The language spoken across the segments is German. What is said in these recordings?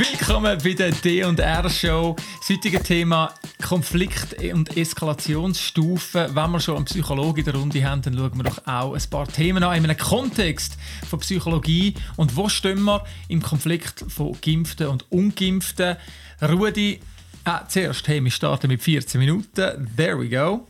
Willkommen bei der D&R-Show. Das heutige Thema Konflikt- und Eskalationsstufen. Wenn wir schon einen Psychologe in der Runde haben, dann schauen wir doch auch ein paar Themen an in einem Kontext von Psychologie. Und wo stehen wir im Konflikt von Geimpften und Ungeimpften? Rudi, äh, zuerst, hey, wir starten mit 14 Minuten. There we go.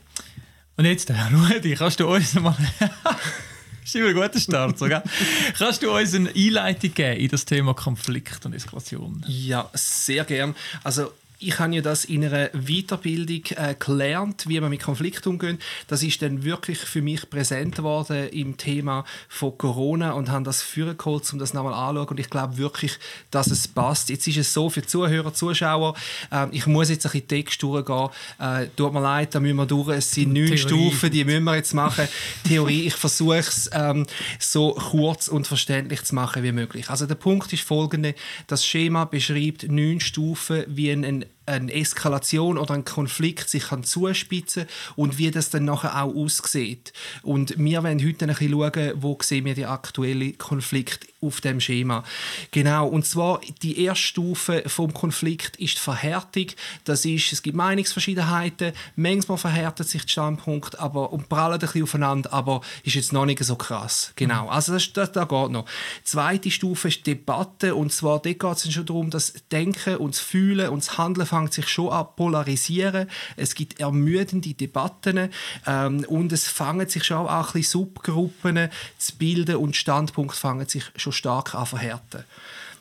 Und jetzt, Rudi, kannst du uns mal... Ist immer ein guter Start. So? Kannst du uns eine Einleitung geben in das Thema Konflikt und Eskalation? Ja, sehr gern. Also ich habe ja das in einer Weiterbildung äh, gelernt, wie man mit Konflikten umgeht. Das ist dann wirklich für mich präsent geworden im Thema von Corona und habe das vorgeholt, um das nochmal anzuschauen. Und ich glaube wirklich, dass es passt. Jetzt ist es so für Zuhörer, Zuschauer, äh, ich muss jetzt ein bisschen Text durchgehen. Äh, tut mir leid, da müssen wir durch. Es sind neun Stufen, die müssen wir jetzt machen. Theorie, ich versuche es ähm, so kurz und verständlich zu machen wie möglich. Also der Punkt ist folgende. Das Schema beschreibt neun Stufen, wie ein, ein eine Eskalation oder ein Konflikt sich kann zuspitzen und wie das dann nachher auch aussieht. Und wir wollen heute ein bisschen schauen, wo sehen wir die aktuellen Konflikte auf dem Schema. Genau, und zwar die erste Stufe vom Konflikt ist die Verhärtung. Das ist, es gibt Meinungsverschiedenheiten, manchmal verhärtet sich der Standpunkt aber, und prallen ein bisschen aufeinander, aber ist jetzt noch nicht so krass. Genau, mhm. also das, das, das geht noch. Die zweite Stufe ist die Debatte und zwar dort geht es schon darum, dass Denken und das Fühlen und das Handeln fängt sich schon an polarisieren. Es gibt ermüdende Debatten ähm, und es fangen sich schon auch ein bisschen Subgruppen zu bilden und Standpunkte fangen sich schon stark an verhärten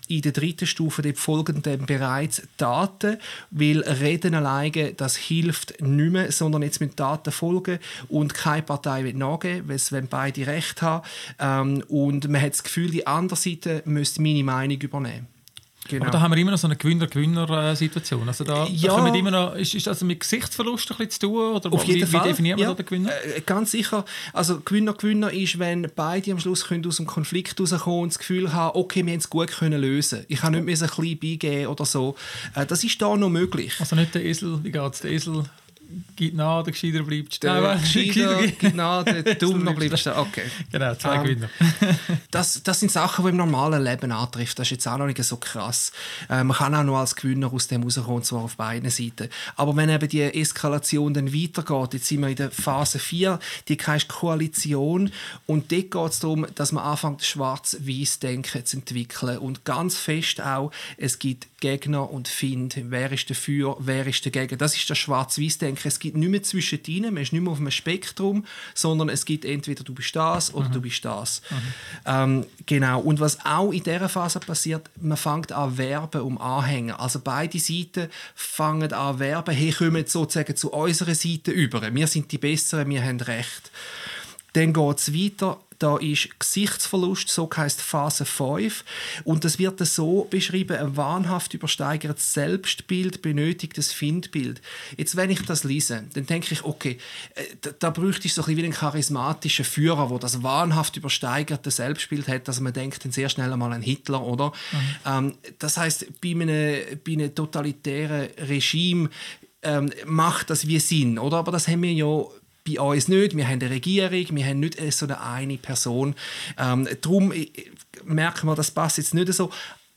in der dritten Stufe folgen dann bereits Daten, weil Reden alleine, das hilft nicht mehr, sondern jetzt mit Daten folgen und keine Partei wird nachgeben, weil es beide Recht haben ähm, und man hat das Gefühl, die andere Seite müsste meine Meinung übernehmen. Genau. Aber da haben wir immer noch so eine Gewinner-Gewinner-Situation. Also da, ja. da immer noch, ist, ist das mit Gesichtsverlust ein bisschen zu tun? Oder Auf jeden wie, Fall. wie definieren wir ja. da den Gewinner? Äh, ganz sicher. Also Gewinner-Gewinner ist, wenn beide am Schluss können aus dem Konflikt rauskommen und das Gefühl haben, okay, wir haben es gut können lösen. Ich habe nicht mehr so ein bisschen beigeben oder so. Äh, das ist da noch möglich. Also nicht der Esel, wie geht es, der Esel der Gescheiter bleibt stehen. Der Gescheiter der Dummer bleibt stehen. Okay. Genau, zwei um, Gewinner. das, das sind Sachen, die im normalen Leben antrifft. Das ist jetzt auch noch nicht so krass. Äh, man kann auch noch als Gewinner aus dem rauskommen, zwar auf beiden Seiten. Aber wenn eben die Eskalation dann weitergeht, jetzt sind wir in der Phase 4, die heißt Koalition und dort geht es darum, dass man anfängt, schwarz-weiß-Denken zu entwickeln und ganz fest auch, es gibt Gegner und Find. Wer ist dafür, wer ist dagegen? Das ist das Schwarz-Weiß-Denken. Es gibt nicht mehr zwischen ihnen, man ist nicht mehr auf einem Spektrum, sondern es gibt entweder du bist das oder mhm. du bist das. Mhm. Ähm, genau. Und was auch in dieser Phase passiert, man fängt an werben um Anhänger. Also beide Seiten fangen an werben, hey, kommen sozusagen zu unserer Seite über. Wir sind die Besseren, wir haben Recht. Dann geht es weiter da ist Gesichtsverlust, so heißt Phase 5. Und das wird so beschrieben, ein wahnhaft übersteigertes Selbstbild benötigt das Findbild. Jetzt, wenn ich das lese, dann denke ich, okay, äh, da, da bräuchte ich so ein bisschen wie einen charismatischen Führer, der das wahnhaft übersteigerte Selbstbild hat, dass man denkt dann sehr schnell einmal an Hitler, oder? Mhm. Ähm, das heißt, bei einem, bei einem totalitären Regime ähm, macht das wie Sinn, oder? Aber das haben wir ja bei uns nicht. Wir haben eine Regierung, wir haben nicht so eine eine Person. Ähm, darum äh, merken wir, das passt jetzt nicht so.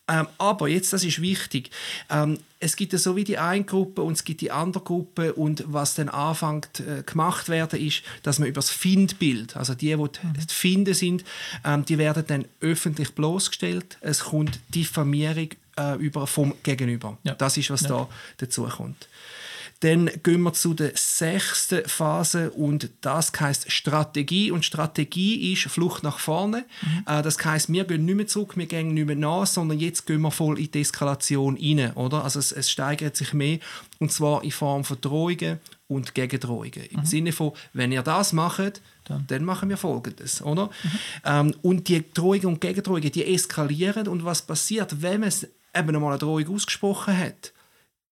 Ähm, aber jetzt, das ist wichtig, ähm, es gibt ja so wie die eine Gruppe und es gibt die andere Gruppe und was dann anfängt äh, gemacht werden ist, dass man über das Findbild, also die, die mhm. die Finden sind, ähm, die werden dann öffentlich bloßgestellt. Es kommt Diffamierung äh, über vom Gegenüber. Ja. Das ist, was ja. da dazu kommt. Dann gehen wir zu der sechsten Phase und das heißt Strategie. Und Strategie ist Flucht nach vorne. Mhm. Äh, das heißt, wir gehen nicht mehr zurück, wir gehen nicht mehr nach, sondern jetzt gehen wir voll in die Eskalation rein. Oder? Also es, es steigert sich mehr und zwar in Form von Drohungen und Gegendrohungen. Im mhm. Sinne von, wenn ihr das macht, dann, dann machen wir Folgendes. Oder? Mhm. Ähm, und die Drohungen und Gegendrohungen, die eskalieren und was passiert, wenn man eben einmal eine Drohung ausgesprochen hat?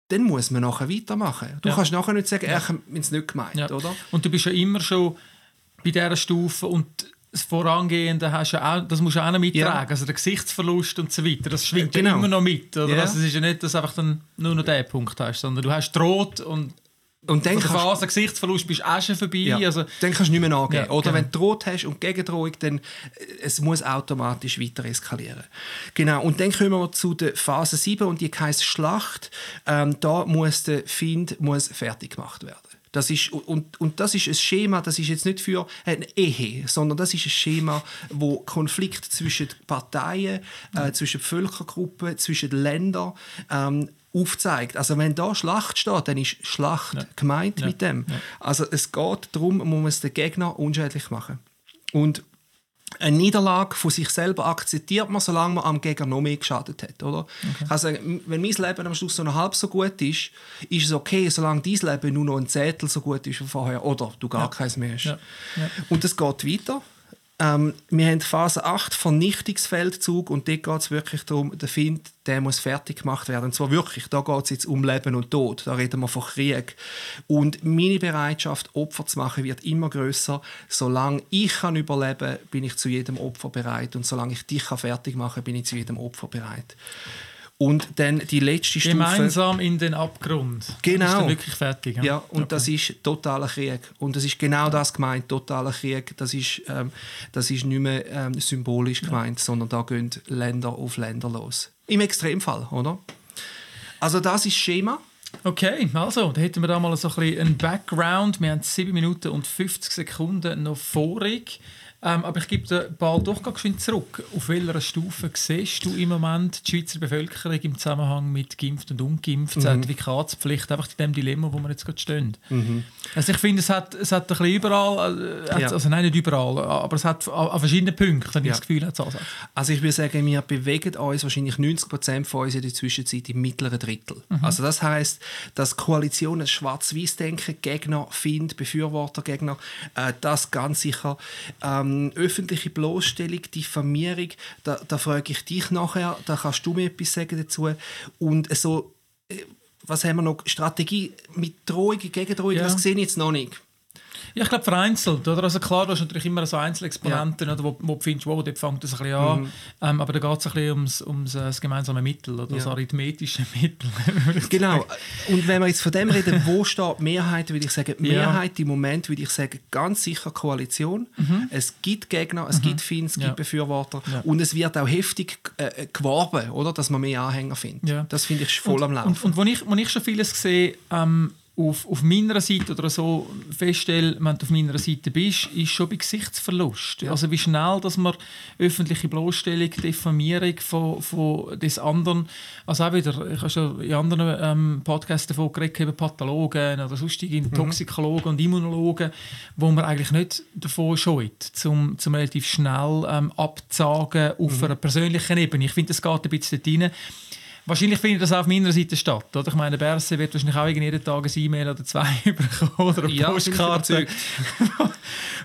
Dann muss man nachher weitermachen. Du ja. kannst nachher nicht sagen, ja. ich habe es nicht gemeint, ja. oder? Und du bist ja immer schon bei dieser Stufe und das Vorangehende hast du auch, das musst du auch noch mittragen. Ja. Also der Gesichtsverlust und so weiter, das schwingt genau. ja immer noch mit. Oder? Ja. Also es ist ja nicht, dass du einfach dann nur noch diesen Punkt hast, sondern du hast droht und Und dann der kannst- Phase Gesichtsverlust bist du auch schon vorbei. Ja, Also, dann kannst du nicht mehr nachgeben. Ja, Oder genau. wenn du Droht hast und Gegendrohung, dann äh, es muss automatisch weiter eskalieren. Genau. Und dann kommen wir zu der Phase 7 und die heisst Schlacht. Ähm, da muss der Find muss fertig gemacht werden. Das ist, und, und das ist ein Schema, das ist jetzt nicht für eine Ehe, sondern das ist ein Schema, wo Konflikt zwischen Parteien, äh, zwischen Völkergruppen, zwischen Ländern ähm, aufzeigt. Also wenn da Schlacht steht, dann ist Schlacht gemeint mit dem. Also es geht darum, man muss den Gegner unschädlich machen. Und eine Niederlage von sich selber akzeptiert man, solange man am Gegner noch mehr geschadet hat. Oder? Kann sagen, wenn mein Leben am Schluss so noch halb so gut ist, ist es okay, solange dein Leben nur noch ein Zehntel so gut ist wie vorher. Oder du gar keins mehr hast. Ja. Ja. Und es geht weiter. Ähm, wir haben Phase 8, Vernichtungsfeldzug, und dort geht es wirklich darum, der Find, der muss fertig gemacht werden. Und zwar wirklich, da geht es jetzt um Leben und Tod, da reden wir von Krieg. Und meine Bereitschaft, Opfer zu machen, wird immer größer. Solange ich kann überleben bin ich zu jedem Opfer bereit. Und solange ich dich kann fertig machen kann, bin ich zu jedem Opfer bereit. Und dann die letzte Stufe... gemeinsam in den Abgrund. Genau. Ist dann wirklich fertig. Ja, und Okay. das ist totaler Krieg. Und das ist genau das gemeint, totaler Krieg. Das ist, ähm, das ist nicht mehr ähm, symbolisch gemeint, sondern da gehen Länder auf Länder los. Im Extremfall, oder? Also das ist das Schema. Okay, also, da hätten wir da mal so ein bisschen einen Background. Wir haben 7 Minuten und 50 Sekunden noch vorig. Ähm, aber ich gebe den Ball doch ganz schön zurück. Auf welcher Stufe siehst du im Moment die Schweizer Bevölkerung im Zusammenhang mit geimpft und ungeimpft, Zertifikatspflicht, einfach in dem Dilemma, wo wir jetzt gerade stehen? Also ich finde, es hat, es hat ein bisschen überall, äh, Ja. also nein, nicht überall, aber es hat an, an verschiedenen Punkten, Ja. das Gefühl, hat es Ansätze. Also ich würde sagen, wir bewegen uns wahrscheinlich 90% von uns in der Zwischenzeit im mittleren Drittel. Also das heißt, dass Koalitionen schwarz-weiß denken, Gegner, Find, Befürworter, Gegner, äh, das ganz sicher. Ähm, öffentliche Bloßstellung, Diffamierung, da, da frage ich dich nachher, da kannst du mir etwas sagen dazu. Und so, äh, was haben wir noch? Strategie mit Drohung, Gegendrohung, Ja. das sehe ich jetzt noch nicht. Ja, ich glaube vereinzelt. Oder? Also klar, du hast natürlich immer so Einzelexponenten, oder, wo, wo du findest, wow, dort fängt das ein bisschen an. Ähm, aber da geht es ein bisschen ums, ums äh, das gemeinsame Mittel, oder das Ja. arithmetische Mittel. Genau. Und wenn wir jetzt von dem reden, wo steht die Mehrheit, würde ich sagen, die Ja. Mehrheit im Moment, würde ich sagen, ganz sicher Koalition. Es gibt Gegner, es gibt Fans, es gibt Mhm. Ja. Befürworter Ja. und es wird auch heftig äh, geworben, oder, dass man mehr Anhänger findet. Ja. Das finde ich voll am Laufen. Und, und wo, ich, wo ich schon vieles sehe, ähm, auf, auf meiner Seite oder so feststelle, wenn du auf meiner Seite bist, ist schon bei Gesichtsverlust. Also wie schnell, dass man öffentliche Bloßstellung, Diffamierung von, von des anderen, also auch wieder, ich habe schon in anderen ähm, Podcasts davon geredet, eben Pathologen oder sonstige Toxikologen und Immunologen, wo man eigentlich nicht davon scheut, zum, zum relativ schnell ähm, abzusagen auf einer persönlichen Ebene. Ich finde, das geht ein bisschen dort rein. Wahrscheinlich findet das auch auf meiner Seite statt. Oder? Ich meine, Berse wird wahrscheinlich auch jeden Tag ein E-Mail oder zwei bekommen oder eine Ja, Postkarte,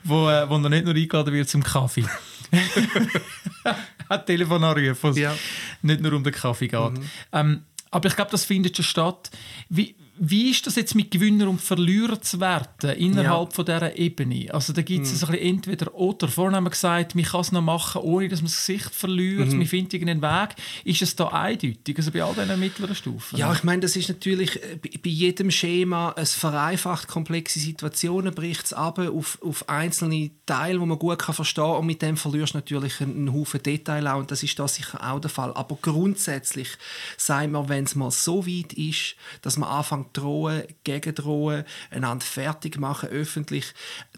wo, äh, wo er nicht nur eingeladen wird zum Kaffee. Hat Telefon anrufen, Ja. nicht nur um den Kaffee geht. Ähm, aber ich glaube, das findet schon statt. Wie, wie ist das jetzt mit Gewinner und Verlierer zu werten innerhalb von dieser Ebene? Also da gibt es ein bisschen entweder oder. Vorhin haben wir gesagt, man kann es noch machen, ohne dass man das Gesicht verliert. Man findet irgendeinen Weg. Ist es da eindeutig? Also bei all diesen mittleren Stufen? Ja, ich meine, das ist natürlich äh, bei jedem Schema, es vereinfacht komplexe Situationen, bricht es ab auf, auf einzelne Teile, die man gut kann verstehen kann und mit dem verlierst du natürlich einen, Haufen Detail auch und das ist da sicher auch der Fall. Aber grundsätzlich sagen wir, wenn es mal so weit ist, dass man anfängt drohen, gegendrohen, einander fertig machen, öffentlich,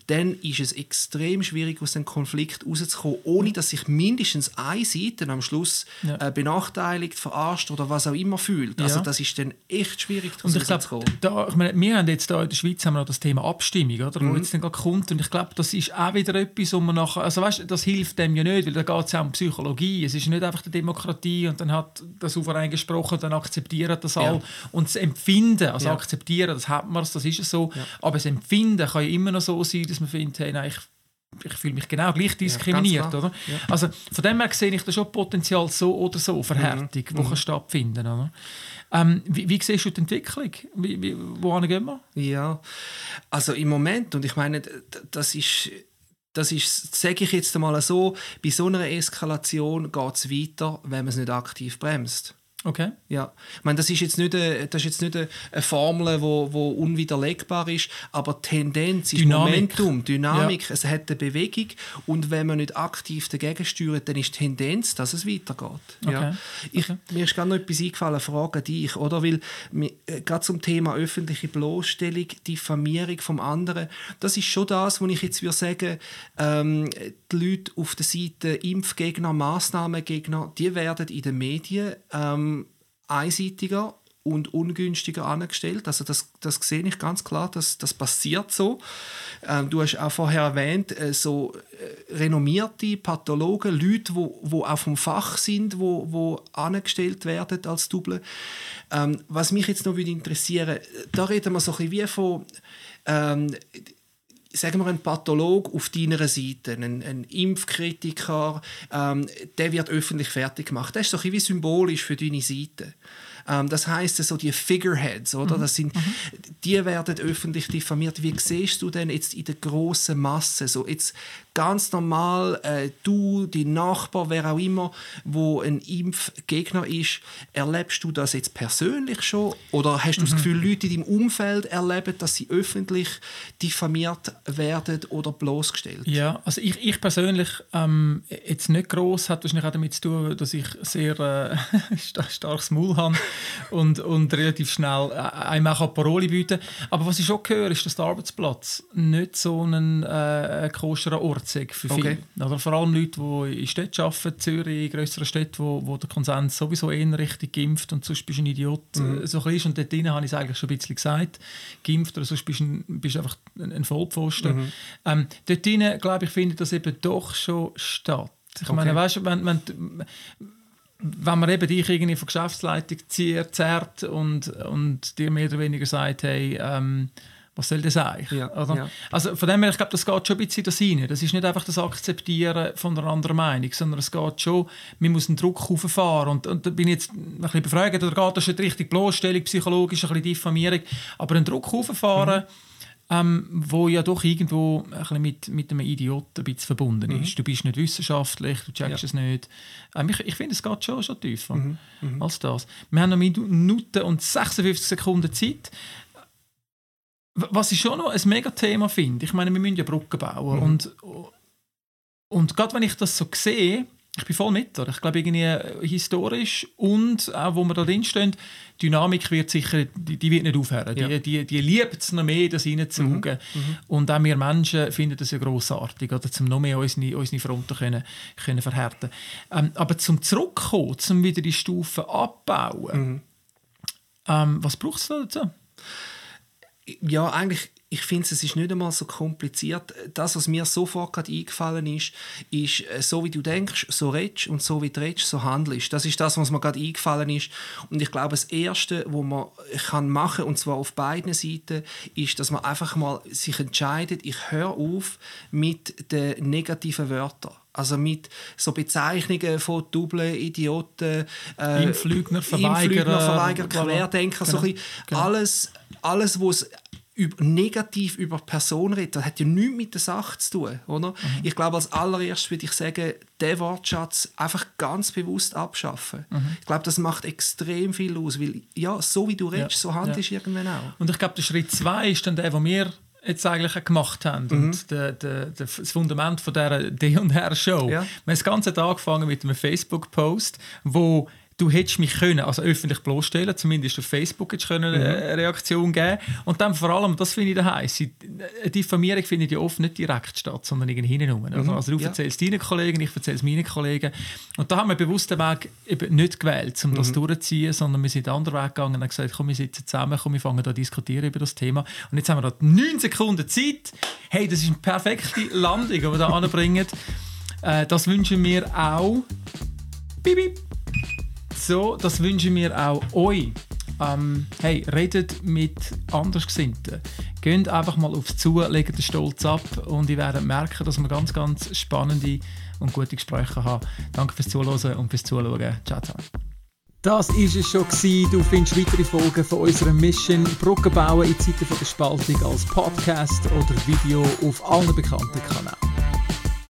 dann ist es extrem schwierig, aus dem Konflikt rauszukommen, ohne dass sich mindestens eine Seite am Schluss Ja. äh, benachteiligt, verarscht oder was auch immer fühlt. Also Ja. das ist dann echt schwierig, Und ich rauszukommen. da, ich meine, wir haben jetzt da in der Schweiz haben wir noch das Thema Abstimmung, oder, Mhm. wo jetzt dann gerade kommt. Und ich glaube, das ist auch wieder etwas, wo man nachher, also weißt, das hilft dem ja nicht, weil da geht es ja um Psychologie. Es ist nicht einfach die Demokratie und dann hat der Souverän gesprochen, dann akzeptieren das alle. Ja. Und das Empfinden, also Ja. akzeptieren, das hat man, das ist es so. Aber das Empfinden kann ja immer noch so sein, dass man findet, hey, nein, ich ich fühle mich genau gleich diskriminiert, klar. oder? Also von dem her sehe ich da schon Potenzial so oder so Verhärtung, die kann stattfinden, oder? Ähm, wie, wie siehst du die Entwicklung? Wie, wie, wohin gehen wir? Ja, also im Moment, und ich meine, das ist, das ist, sage ich jetzt einmal so, bei so einer Eskalation geht es weiter, wenn man es nicht aktiv bremst. Okay. Ja, ich meine, das ist jetzt nicht eine, das ist jetzt nicht eine Formel, wo, wo unwiderlegbar ist, aber Tendenz ist Dynamik. Momentum, Dynamik, es hat eine Bewegung und wenn man nicht aktiv dagegen steuert, dann ist die Tendenz, dass es weitergeht. Ja. Okay. Ich, Mir ist gerade noch etwas eingefallen, Frage dich, oder? Weil äh, gerade zum Thema öffentliche Bloßstellung, Diffamierung vom anderen, das ist schon das, wo ich jetzt würde sagen, ähm, die Leute auf der Seite Impfgegner, Massnahmengegner, die werden in den Medien ähm, einseitiger und ungünstiger angestellt. Also das, das sehe ich ganz klar, dass das passiert so. Ähm, du hast auch vorher erwähnt, äh, so äh, renommierte Pathologen, Leute, wo, wo auch vom Fach sind, wo, wo angestellt werden als Double. Ähm, was mich jetzt noch würde interessieren, da reden wir so ein bisschen wie von ähm, sagen wir, ein Patholog auf deiner Seite, ein, ein Impfkritiker, ähm, der wird öffentlich fertig gemacht. Das ist so ein bisschen symbolisch für deine Seite. Ähm, das heißt so die Figureheads, oder? Das sind, die werden öffentlich diffamiert. Wie siehst du denn jetzt in der großen Masse so jetzt ganz normal äh, du, dein Nachbar, wer auch immer, wo ein Impfgegner ist, erlebst du das jetzt persönlich schon oder hast du das Gefühl, Leute in deinem Umfeld erleben, dass sie öffentlich diffamiert werden oder bloßgestellt? Ja, also ich, ich persönlich ähm, jetzt nicht groß hat wahrscheinlich auch damit zu tun, dass ich sehr äh, sta- starkes Maul habe und, und relativ schnell äh, einem auch Paroli bieten. Aber was ich schon höre, ist, dass der Arbeitsplatz nicht so ein äh, koscherer Ort ist für viele. Okay. Oder vor allem Leute, die in Städten arbeiten, Zürich, in grösseren Städten, wo, wo der Konsens sowieso eher richtig geimpft und sonst bist du ein Idiot. äh, So ein bisschen ist. Und dort habe ich es eigentlich schon ein bisschen gesagt. Geimpft oder sonst bist du ein, bist einfach ein, Vollpfosten. Ähm, dort glaube ich, findet das eben doch schon statt. Ich Okay. meine, weißt du, wenn, wenn, wenn man eben dich irgendwie von Geschäftsleitung zieht, zerrt und, und dir mehr oder weniger sagt, hey, ähm, was soll das eigentlich? Ja, ja. Also von dem her, ich glaube, das geht schon ein bisschen das rein. Das ist nicht einfach das Akzeptieren von einer anderen Meinung, sondern es geht schon, man muss einen Druck hochfahren. Und, und da bin ich jetzt ein bisschen befragt, oder geht das nicht richtig Bloßstellung, psychologisch, ein bisschen Diffamierung, aber einen Druck hochfahren, ähm, wo ja doch irgendwo ein bisschen mit, mit einem Idioten ein bisschen verbunden ist. Du bist nicht wissenschaftlich, du checkst Ja. es nicht. Ähm, ich, ich finde, es geht schon, schon tiefer als das. Wir haben noch Minuten und 56 Sekunden Zeit. Was ich schon noch ein Mega-Thema finde, ich meine, wir müssen ja Brücken bauen. Und, und gerade wenn ich das so sehe, ich bin voll mit. Oder? Ich glaube, irgendwie äh, historisch und auch, wo wir da drin stehen, die Dynamik wird sicher, die, die wird nicht aufhören. Ja. Die, die, die liebt es noch mehr, das reinzusaugen. Und auch wir Menschen finden das ja grossartig, oder, um noch mehr unsere, unsere Fronten können, können verhärten ähm, Aber zum Zurückkommen, zum wieder die Stufen abbauen, ähm, was braucht es da dazu? ja, eigentlich, ich finde, es ist nicht einmal so kompliziert. Das, was mir sofort gerade eingefallen ist, ist, äh, so wie du denkst, so redest und so wie du redest, so handelst. Das ist das, was mir gerade eingefallen ist. Und ich glaube, das Erste, was man kann machen und zwar auf beiden Seiten, ist, dass man einfach mal sich entscheidet, ich höre auf mit den negativen Wörtern. Also mit so Bezeichnungen von Double, Idioten, äh, Impflügner, Verweigerer, Impflügner, Verweigerer. Querdenker, so Genau. ein bisschen Genau. alles, alles was über, negativ über die Person redet, das hat ja nichts mit der Sache zu tun. Oder? Mhm. Ich glaube, als allererstes würde ich sagen, den Wortschatz einfach ganz bewusst abschaffen. Mhm. Ich glaube, das macht extrem viel aus, weil ja, so wie du redest, so handelst du irgendwann auch. Und ich glaube, der Schritt zwei ist dann der, den wir jetzt eigentlich auch gemacht haben. Mhm. Und der, der, der, das Fundament von dieser D&R-Show. Ja. Wir haben das ganze Tag angefangen mit einem Facebook-Post, wo du hättest mich können, also öffentlich bloßstellen, zumindest auf Facebook hättest können Mhm. eine Reaktion geben Und dann vor allem, das finde ich der heiß, eine Diffamierung findet ja oft nicht direkt statt, sondern irgendwie hinten rum. Also, also du Mhm. ja. erzählst deinen Kollegen, ich erzähle es meinen Kollegen. Und da haben wir bewusst den Weg eben nicht gewählt, um das Mhm. durchzuziehen, sondern wir sind den anderen Weg gegangen und haben gesagt, komm, wir sitzen zusammen, komm, wir fangen da an diskutieren über das Thema. Und jetzt haben wir da 9 Sekunden Zeit. Hey, das ist eine perfekte Landung, die wir da anbringen. Äh, das wünschen wir auch. Bip, bip. So, das wünschen wir auch euch. Ähm, hey, redet mit Andersgesinnten. Geht einfach mal aufs Zu, legt den Stolz ab und ihr werdet merken, dass wir ganz, ganz spannende und gute Gespräche haben. Danke fürs Zuhören und fürs Zuschauen. Ciao zusammen. Das war es schon. Gewesen. Du findest weitere Folgen von unserer Mission Brücken bauen in Zeiten von der Spaltung als Podcast oder Video auf allen bekannten Kanälen.